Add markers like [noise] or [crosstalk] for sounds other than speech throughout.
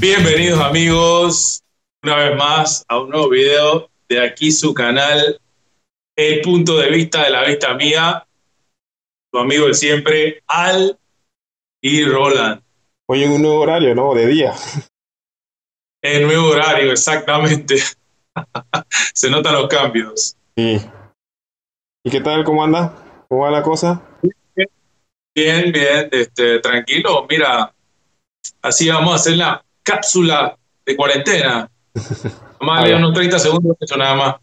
Bienvenidos amigos, una vez más a un nuevo video de aquí su canal, El punto de vista de la vista mía, tu amigo de siempre, Al y Roland. Hoy en un nuevo horario, ¿no? De día. El nuevo horario, exactamente. [laughs] Se notan los cambios. Sí. ¿Y qué tal? ¿Cómo anda? ¿Cómo va la cosa? Bien, bien, este, tranquilo. Mira, así vamos a hacer la cápsula de cuarentena. [laughs] Más de unos 30 segundos, eso nada más.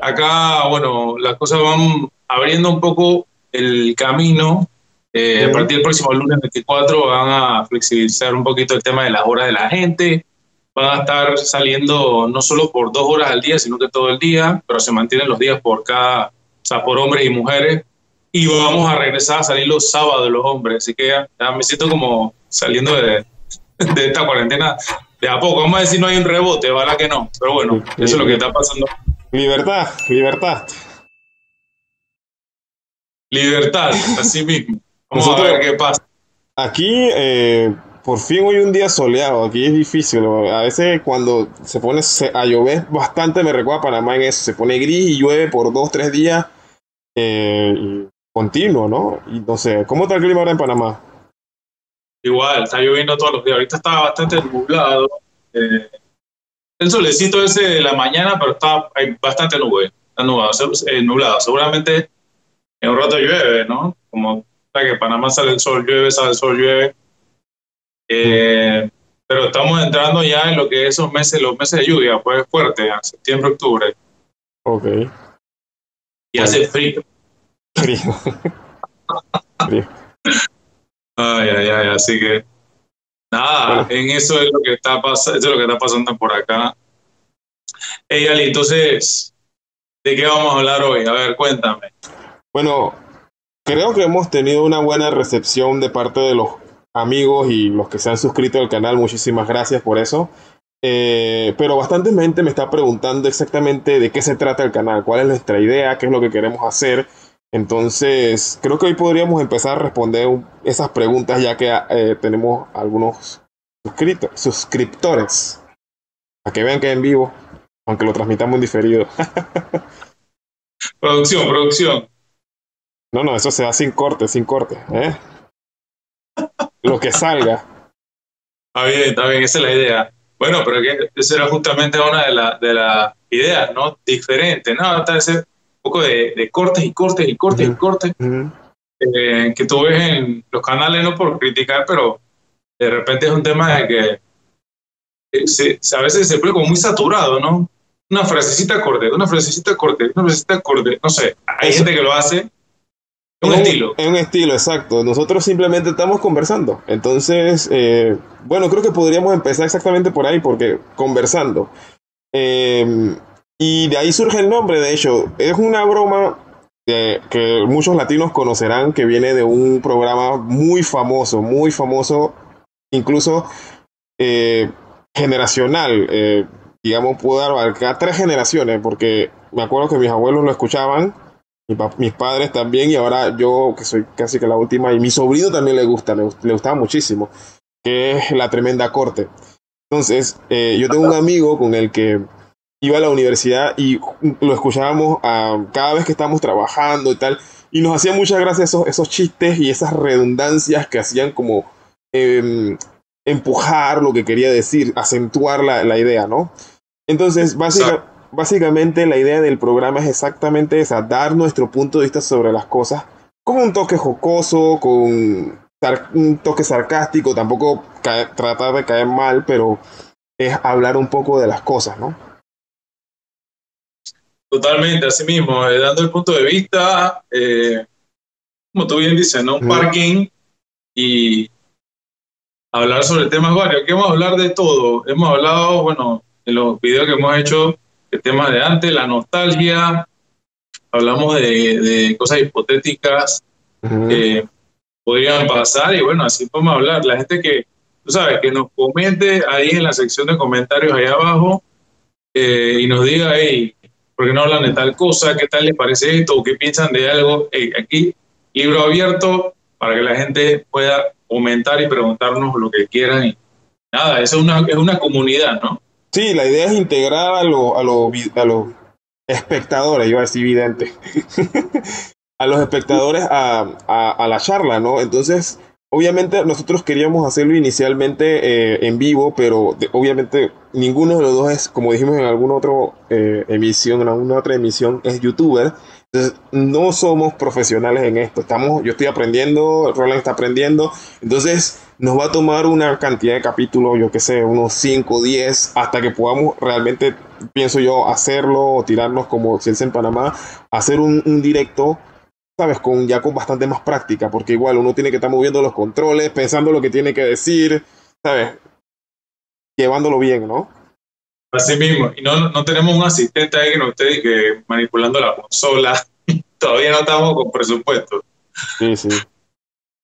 Acá, bueno, las cosas van abriendo un poco el camino. Eh, a partir del próximo lunes 24 van a flexibilizar un poquito el tema de las horas de la gente. Van a estar saliendo no solo por dos horas al día, sino que todo el día, pero se mantienen los días por cada, o sea, por hombres y mujeres. Y vamos a regresar a salir los sábados los hombres. Así que ya me siento como saliendo de, de esta cuarentena de a poco. Vamos a decir no hay un rebote, ojalá que no. Pero bueno, eso es lo que está pasando. Libertad, libertad. Libertad, así mismo. Vamos a ver qué pasa. Aquí, eh, por fin hoy un día soleado. Aquí es difícil. A veces cuando se pone a llover bastante, me recuerda a Panamá en eso. Se pone gris y llueve por dos, tres días eh, continuo, ¿no? Y no sé, ¿cómo está el clima ahora en Panamá? Igual, está lloviendo todos los días. Ahorita está bastante nublado. Eh, el solecito ese de la mañana, pero está hay bastante nube. Está nublado, eh, nublado. Seguramente en un rato llueve, ¿no? Como que Panamá sale el sol, llueve, sale el sol, llueve. Eh, pero estamos entrando ya en lo que esos meses, los meses de lluvia, pues fuerte, a septiembre, octubre. Ok. Y hace frío. Frío. [laughs] frío. Ay, ay, ay, así que nada, en eso es lo que está pasando, es lo que está pasando por acá. Hey Ali, entonces, ¿de qué vamos a hablar hoy? A ver, cuéntame. Bueno, creo que hemos tenido una buena recepción de parte de los amigos y los que se han suscrito al canal. Muchísimas gracias por eso. Eh, pero bastante gente me está preguntando exactamente de qué se trata el canal, cuál es nuestra idea, qué es lo que queremos hacer. Entonces, creo que hoy podríamos empezar a responder esas preguntas ya que eh, tenemos algunos suscriptores. A que vean que es en vivo, aunque lo transmitamos en diferido. [laughs] producción, producción. No, no, eso se da sin corte, sin corte. ¿eh? lo que salga. Está bien, está bien, esa es la idea. Bueno, pero que esa era justamente una de las de la ideas, ¿no? Diferente, ¿no? Ese poco de, cortes y cortes y cortes y cortes eh, que tú ves en los canales, no por criticar, pero de repente es un tema de que eh, se, a veces se pone como muy saturado, ¿no? Una frasecita corte, una frasecita corte, una frasecita corte, no sé, hay gente que lo hace. Es un, estilo. Es un estilo, exacto. Nosotros simplemente estamos conversando. Entonces, eh, bueno, creo que podríamos empezar exactamente por ahí, porque conversando. Eh, y de ahí surge el nombre, de hecho, es una broma que, muchos latinos conocerán, que viene de un programa muy famoso, muy famoso, incluso eh, generacional. Eh, digamos, puedo abarcar tres generaciones, porque me acuerdo que mis abuelos lo escuchaban, mis padres también, y ahora yo, que soy casi que la última, y mi sobrino también le gusta, le, le gustaba muchísimo, que es La Tremenda Corte. Entonces, eh, yo tengo un amigo con el que iba a la universidad y lo escuchábamos cada vez que estábamos trabajando y tal. Y nos hacía muchas gracias esos, esos chistes y esas redundancias que hacían como em, empujar lo que quería decir, acentuar la, la idea, ¿no? Entonces, básicamente la idea del programa es exactamente esa, dar nuestro punto de vista sobre las cosas con un toque jocoso, con un toque sarcástico, tampoco tratar de caer mal, pero es hablar un poco de las cosas, ¿no? Totalmente, así mismo, eh, dando el punto de vista, eh, como tú bien dices, ¿no? Un parking y hablar sobre temas varios. Aquí vamos a hablar de todo. Hemos hablado, bueno, en los videos que hemos hecho, de temas de antes, la nostalgia, hablamos de, cosas hipotéticas que podrían pasar y bueno, así podemos hablar. La gente que, tú sabes, que nos comente ahí en la sección de comentarios ahí abajo eh, y nos diga, hey, ¿por qué no hablan de tal cosa? ¿Qué tal les parece esto? ¿O qué piensan de algo? aquí, libro abierto para que la gente pueda comentar y preguntarnos lo que quieran. Y nada, es una, es una comunidad, ¿no? Sí, la idea es integrar a los a lo, a los espectadores, iba a decir vidente, [laughs] a los espectadores a, a, la charla, ¿no? Entonces, obviamente nosotros queríamos hacerlo inicialmente eh, en vivo, pero obviamente ninguno de los dos es, como dijimos en alguna otra eh, emisión, en alguna es youtuber. Entonces, no somos profesionales en esto. Estamos, yo estoy aprendiendo, Roland está aprendiendo. Entonces, nos va a tomar una cantidad de capítulos, yo qué sé, unos 5, 10, hasta que podamos realmente, pienso yo, hacerlo tirarnos como si es en Panamá, hacer un, directo, ¿sabes? Con, ya con bastante más práctica, porque igual uno tiene que estar moviendo los controles, pensando lo que tiene que decir, ¿sabes? Llevándolo bien, ¿no? Así mismo, y no, no tenemos un asistente ahí que nos esté que manipulando la consola. [laughs] Todavía no estamos con presupuesto. Sí, sí.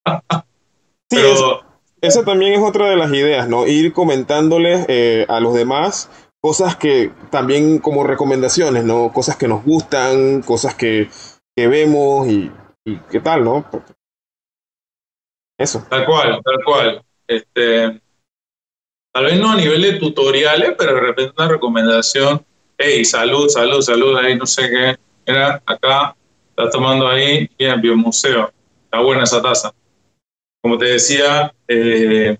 [laughs] Pero, esa también es otra de las ideas, ¿no? Ir comentándoles eh, a los demás cosas que también como recomendaciones, ¿no? Cosas que nos gustan, cosas que, que vemos y, qué tal, ¿no? Eso. Tal cual, tal cual. Este, tal vez no a nivel de tutoriales, pero de repente una recomendación, hey, salud, salud, salud, ahí no sé qué, mira, acá, está tomando ahí, bien, biomuseo, está buena esa taza. Como te decía, eh,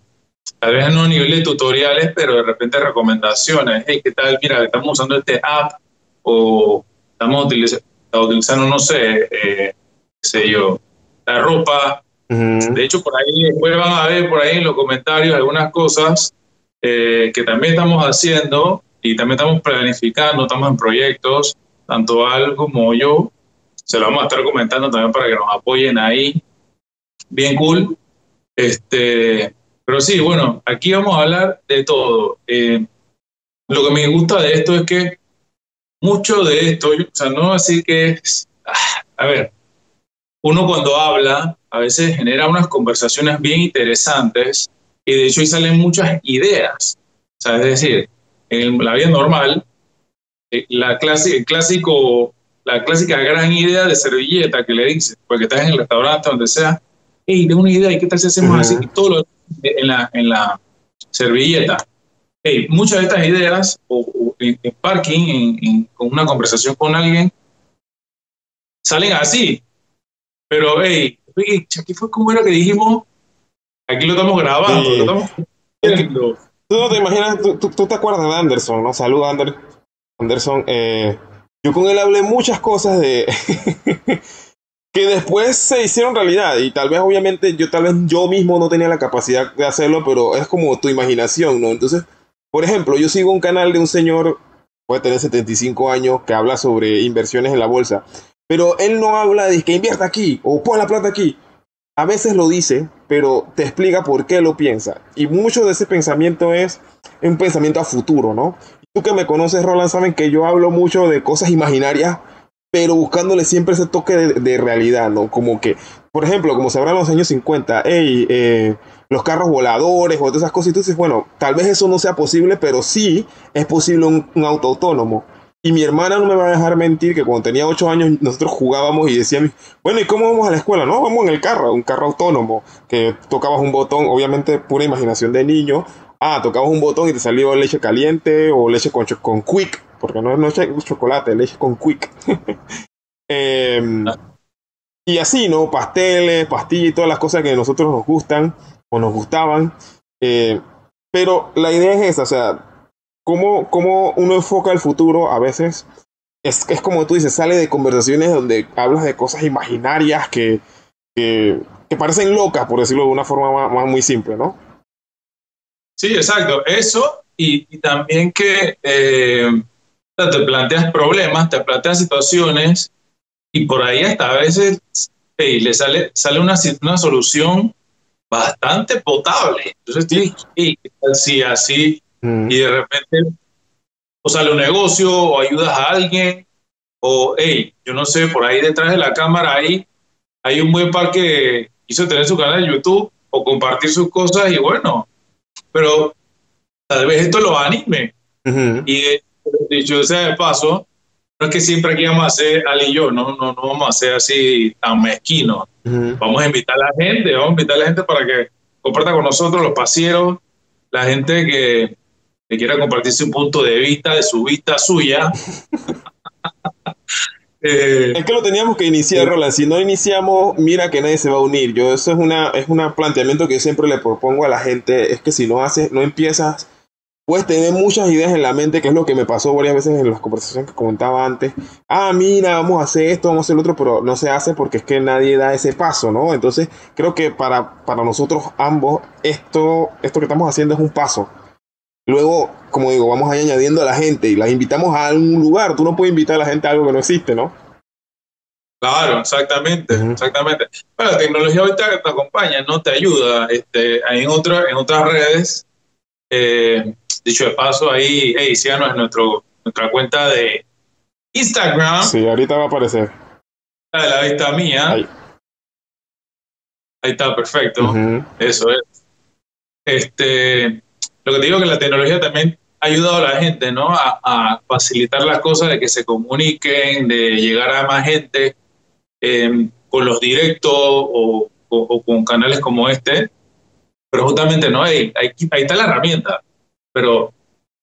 tal vez no a nivel de tutoriales, pero de repente recomendaciones, hey, ¿qué tal? Mira, estamos usando este app o estamos utilizando, no sé, eh, qué sé yo, la ropa. De hecho, por ahí después van a ver por ahí en los comentarios algunas cosas eh, que también estamos haciendo y también estamos planificando, estamos en proyectos, tanto Al como yo, se lo vamos a estar comentando también para que nos apoyen ahí. Bien cool. Este, pero sí, bueno, aquí vamos a hablar de todo. Eh, lo que me gusta de esto es que mucho de esto, o sea, no así que es, ah, a ver, uno cuando habla a veces genera unas conversaciones bien interesantes y de hecho ahí salen muchas ideas. O sea, es decir, en la vida normal, eh, la clase, el clásico, la clásica gran idea de servilleta que le dices, porque estás en el restaurante, donde sea, hey, tengo una idea, ¿y qué tal si hacemos así? todo lo en la, en la servilleta. Hey, muchas de estas ideas, o, en, parking, en, con una conversación con alguien, salen así. Pero, hey, aquí fue como era que dijimos, Aquí lo estamos grabando, Tú no te imaginas, tú, te acuerdas de Anderson, ¿no? Salud, Ander, Anderson. Eh, yo con él hablé muchas cosas de [laughs] que después se hicieron realidad y tal vez obviamente yo tal vez yo mismo no tenía la capacidad de hacerlo, pero es como tu imaginación, ¿no? Entonces, por ejemplo, yo sigo un canal de un señor, puede tener 75 años, que habla sobre inversiones en la bolsa, pero él no habla de que invierta aquí o pon la plata aquí a veces lo dice, pero te explica por qué lo piensa. Y mucho de ese pensamiento es un pensamiento a futuro, ¿no? Tú que me conoces, Roland, saben que yo hablo mucho de cosas imaginarias, pero buscándole siempre ese toque de, realidad, ¿no? Como que, por ejemplo, como se habrá en los años 50, hey, eh, los carros voladores o todas esas cosas, y tú dices, bueno, tal vez eso no sea posible, pero sí es posible un auto autónomo. Y mi hermana no me va a dejar mentir que cuando tenía 8 años nosotros jugábamos y decíamos, bueno, ¿y cómo vamos a la escuela? No, vamos en el carro, un carro autónomo, que tocabas un botón, obviamente pura imaginación de niño. Ah, tocabas un botón y te salió leche caliente o leche con, con quick, porque no es leche chocolate, leche con quick. [laughs] Em, y así, ¿no? Pasteles, pastillas y todas las cosas que a nosotros nos gustan o nos gustaban. Eh, pero la idea es esa, o sea, cómo, uno enfoca el futuro a veces es, es como tú dices, sale de conversaciones donde hablas de cosas imaginarias que, que, parecen locas, por decirlo de una forma más, muy simple, ¿no? Sí, exacto. Eso y, también que eh, te planteas problemas, te planteas situaciones y por ahí hasta a veces le sale, sale una, una solución bastante potable. Entonces, sí. si así y de repente o sale un negocio o ayudas a alguien o, hey, yo no sé, por ahí detrás de la cámara hay, hay un buen par que quiso tener su canal de YouTube o compartir sus cosas y bueno, pero tal vez esto lo anime. Y dicho sea de paso, no es que siempre aquí vamos a hacer Ali y yo, no, no, no vamos a hacer así tan mezquinos. Vamos a invitar a la gente, vamos a invitar a la gente para que comparta con nosotros los pasieros la gente que, que quiera compartirse un punto de vista de su vista suya. [laughs] Eh, es que lo teníamos que iniciar, Roland. Si no iniciamos, mira que nadie se va a unir. Yo eso es una es un planteamiento que yo siempre le propongo a la gente. Es que si no haces, no empiezas puedes tener muchas ideas en la mente, que es lo que me pasó varias veces en las conversaciones que comentaba antes. Ah, mira, vamos a hacer esto, vamos a hacer lo otro, pero no se hace porque es que nadie da ese paso, ¿no? Entonces, creo que para, para nosotros ambos, esto, esto que estamos haciendo es un paso. Luego, como digo, vamos a ir añadiendo a la gente y las invitamos a algún lugar. Tú no puedes invitar a la gente a algo que no existe, ¿no? Claro, exactamente, exactamente. Bueno, la tecnología ahorita te acompaña, no te ayuda. Este, en, en otras redes, eh, dicho de paso, ahí, hey, síganos en nuestro, nuestra cuenta de Instagram. Sí, ahorita va a aparecer. La de la vista mía. Ahí, está, perfecto. Eso es. Este, lo que te digo es que la tecnología también ha ayudado a la gente, ¿no? A, facilitar las cosas, de que se comuniquen, de llegar a más gente em, con los directos o, con canales como este. Pero justamente, ¿no? Ahí, ahí, ahí está la herramienta pero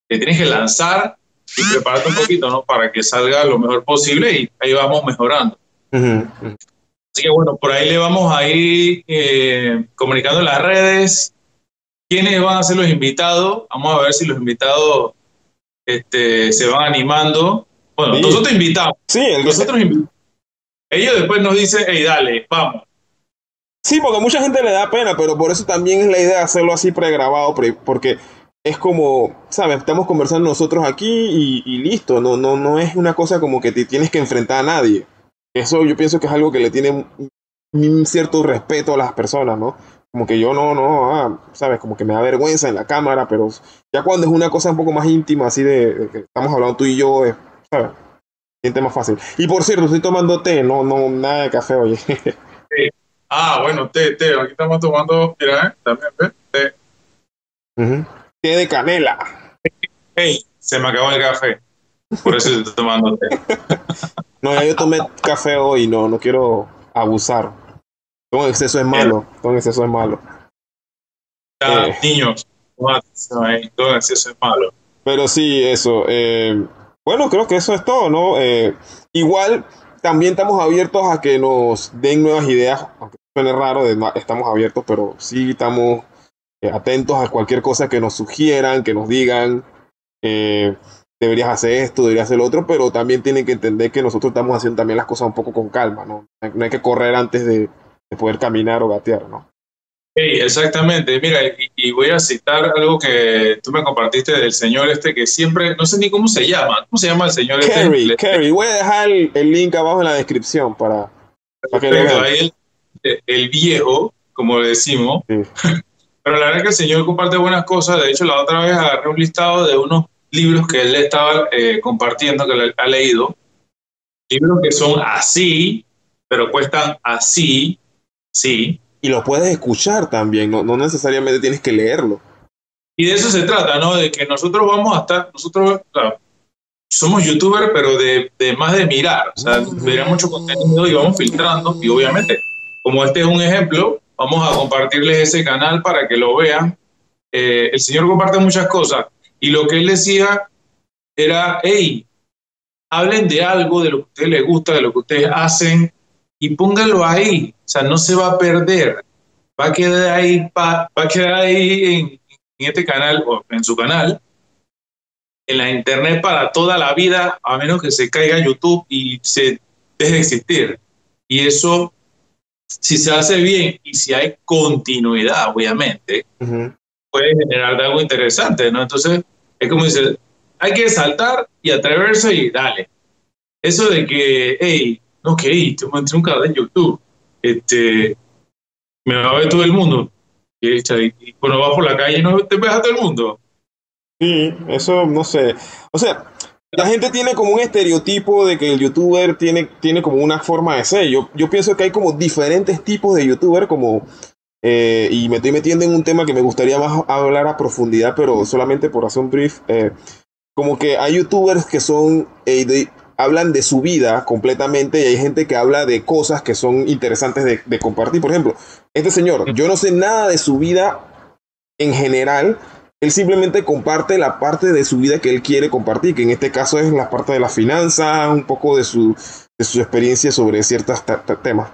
te tienes que lanzar y prepararte un poquito, ¿no? Para que salga lo mejor posible y ahí vamos mejorando. Así que bueno, por ahí le vamos a ir eh, comunicando en las redes quiénes van a ser los invitados. Vamos a ver si los invitados este, se van animando. Bueno, nosotros invitamos. Sí, nosotros invitamos. Ellos después nos dicen, hey, dale, vamos. Sí, porque mucha gente le da pena, pero por eso también es la idea de hacerlo así pregrabado, porque es como, ¿sabes? Estamos conversando nosotros aquí y, listo. No, no, no es una cosa como que te tienes que enfrentar a nadie. Eso yo pienso que es algo que le tiene un cierto respeto a las personas, ¿no? Como que yo no, no, ah, ¿sabes? Como que me da vergüenza en la cámara, pero ya cuando es una cosa un poco más íntima, así de, que estamos hablando tú y yo, ¿sabes? Siente más fácil. Y por cierto, estoy tomando té, no, no, nada de café, oye. [laughs] Ah, bueno, té, té. Aquí estamos tomando, mira, ¿eh? también, ¿ves? Té. Uh de canela. Hey, se me acabó el café. Por eso estoy tomando té. [laughs] no, ya yo tomé café hoy, no, no quiero abusar. Todo exceso es malo. Todo exceso es malo. Ya, eh. niños, todo exceso es malo. Pero sí, eso. Eh, bueno, creo que eso es todo, ¿no? Eh, igual, también estamos abiertos a que nos den nuevas ideas, aunque suene raro, estamos abiertos, pero sí estamos eh, atentos a cualquier cosa que nos sugieran, que nos digan, eh, deberías hacer esto, deberías hacer lo otro, pero también tienen que entender que nosotros estamos haciendo también las cosas un poco con calma, ¿no? No hay que correr antes de, poder caminar o gatear, ¿no? Sí, exactamente. Mira, y, voy a citar algo que tú me compartiste del señor este que siempre, no sé ni cómo se llama, ¿cómo se llama el señor este? Kerry, voy a dejar el, link abajo en la descripción para, que lo vean. El, el, viejo, como le decimos, sí. [laughs] Pero la verdad es que el señor comparte buenas cosas. De hecho, la otra vez agarré un listado de unos libros que él estaba eh, compartiendo, que él ha leído. Libros que son así, pero cuestan así, sí. Y lo puedes escuchar también, no, no necesariamente tienes que leerlo. Y de eso se trata, ¿no? De que nosotros vamos a estar, nosotros somos youtubers, pero de, de, más de mirar. O sea, veremos mucho contenido y vamos filtrando. Y obviamente, como este es un ejemplo, Vamos a compartirles ese canal para que lo vean. Eh, el Señor comparte muchas cosas y lo que él decía era, hey, hablen de algo, de lo que a ustedes les gusta, de lo que ustedes hacen y pónganlo ahí. O sea, no se va a perder. Va a quedar ahí, va, a quedar ahí en, en este canal o en su canal en la internet para toda la vida, a menos que se caiga YouTube y se deje de existir. Y eso si se hace bien y si hay continuidad, obviamente, puede generar algo interesante, ¿no? Entonces, es como dice, hay que saltar y atreverse y dale. Eso de que, hey, hey, te un canal de YouTube, este, me va a ver todo el mundo. Y, y cuando vas por la calle no te ves a todo el mundo. Sí, eso no sé. O sea, la gente tiene como un estereotipo de que el youtuber tiene, tiene como una forma de ser. Yo, yo pienso que hay como diferentes tipos de youtuber, como, eh, y me estoy metiendo en un tema que me gustaría más hablar a profundidad, pero solamente por hacer un brief. Eh, como que hay youtubers que son, eh, hablan de su vida completamente y hay gente que habla de cosas que son interesantes de, de compartir. Por ejemplo, este señor, yo no sé nada de su vida en general, él simplemente comparte la parte de su vida que él quiere compartir, que en este caso es la parte de la finanza, un poco de su, de su experiencia sobre ciertos temas.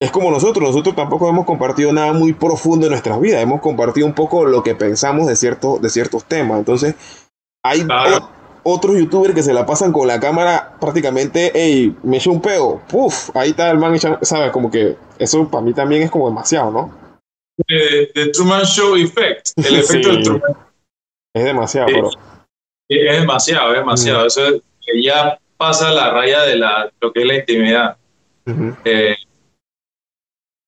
Es como nosotros, nosotros tampoco hemos compartido nada muy profundo en nuestras vidas, hemos compartido un poco lo que pensamos de, cierto, de ciertos temas. Entonces, hay otros youtubers que se la pasan con la cámara prácticamente, hey, me eché un peo, puff, ahí está el man, ¿sabes? Como que eso para mí también es como demasiado, ¿no? The, Truman Show Effect, el [laughs] efecto del Truman. Es demasiado, pero... Es demasiado, es demasiado. Eso que ya pasa la raya de la, lo que es la intimidad. Eh,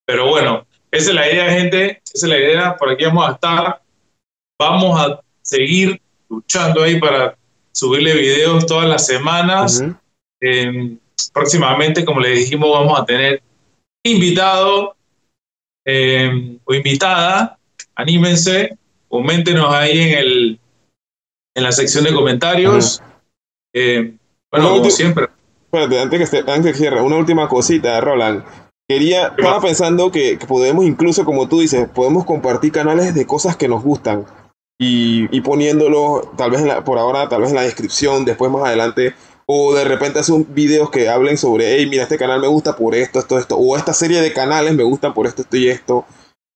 pero bueno, esa es la idea, gente. Esa es la idea. Por aquí vamos a estar. Vamos a seguir luchando ahí para subirle videos todas las semanas. Em, próximamente, como le dijimos, vamos a tener invitado em, o invitada. Anímense, coméntenos ahí en, el, en la sección de comentarios. Em, bueno, como siempre. Espérate, antes que, antes que cierre, una última cosita, Roland. Quería, estaba pensando que, que, podemos incluso, como tú dices, podemos compartir canales de cosas que nos gustan y, poniéndolo tal vez por ahora, tal vez en la descripción, después más adelante, o de repente hacer un videos que hablen sobre, hey, mira, este canal me gusta por esto, esto, esto, o esta serie de canales me gustan por esto, esto y esto.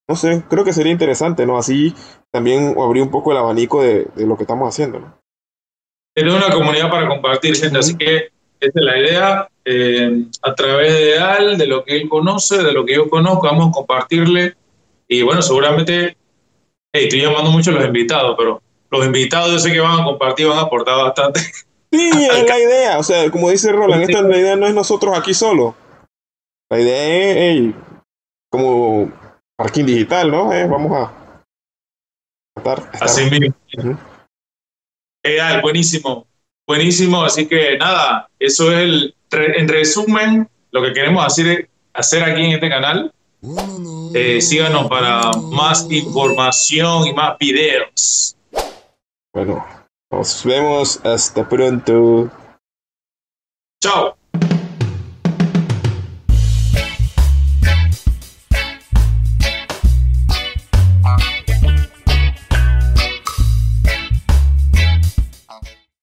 No sé, creo que sería interesante, ¿no? Así también abrir un poco el abanico de, lo que estamos haciendo, ¿no? Una comunidad para compartir, gente, así que esa es la idea. Eh, a través de Al, de lo que él conoce, de lo que yo conozco, vamos a compartirle. Y bueno, seguramente estoy llamando mucho a los invitados, pero los invitados yo sé que van a compartir, van a aportar bastante. [laughs] Sí, es la idea. O sea, como dice Roland, esta la idea no es nosotros aquí solo. La idea es como parking digital, ¿no? Eh, vamos a estar. Así mismo. buenísimo. Buenísimo. Así que nada, eso es el. En resumen, lo que queremos hacer, hacer aquí en este canal eh, síganos para más información y más videos. Bueno, nos vemos hasta pronto. Chao.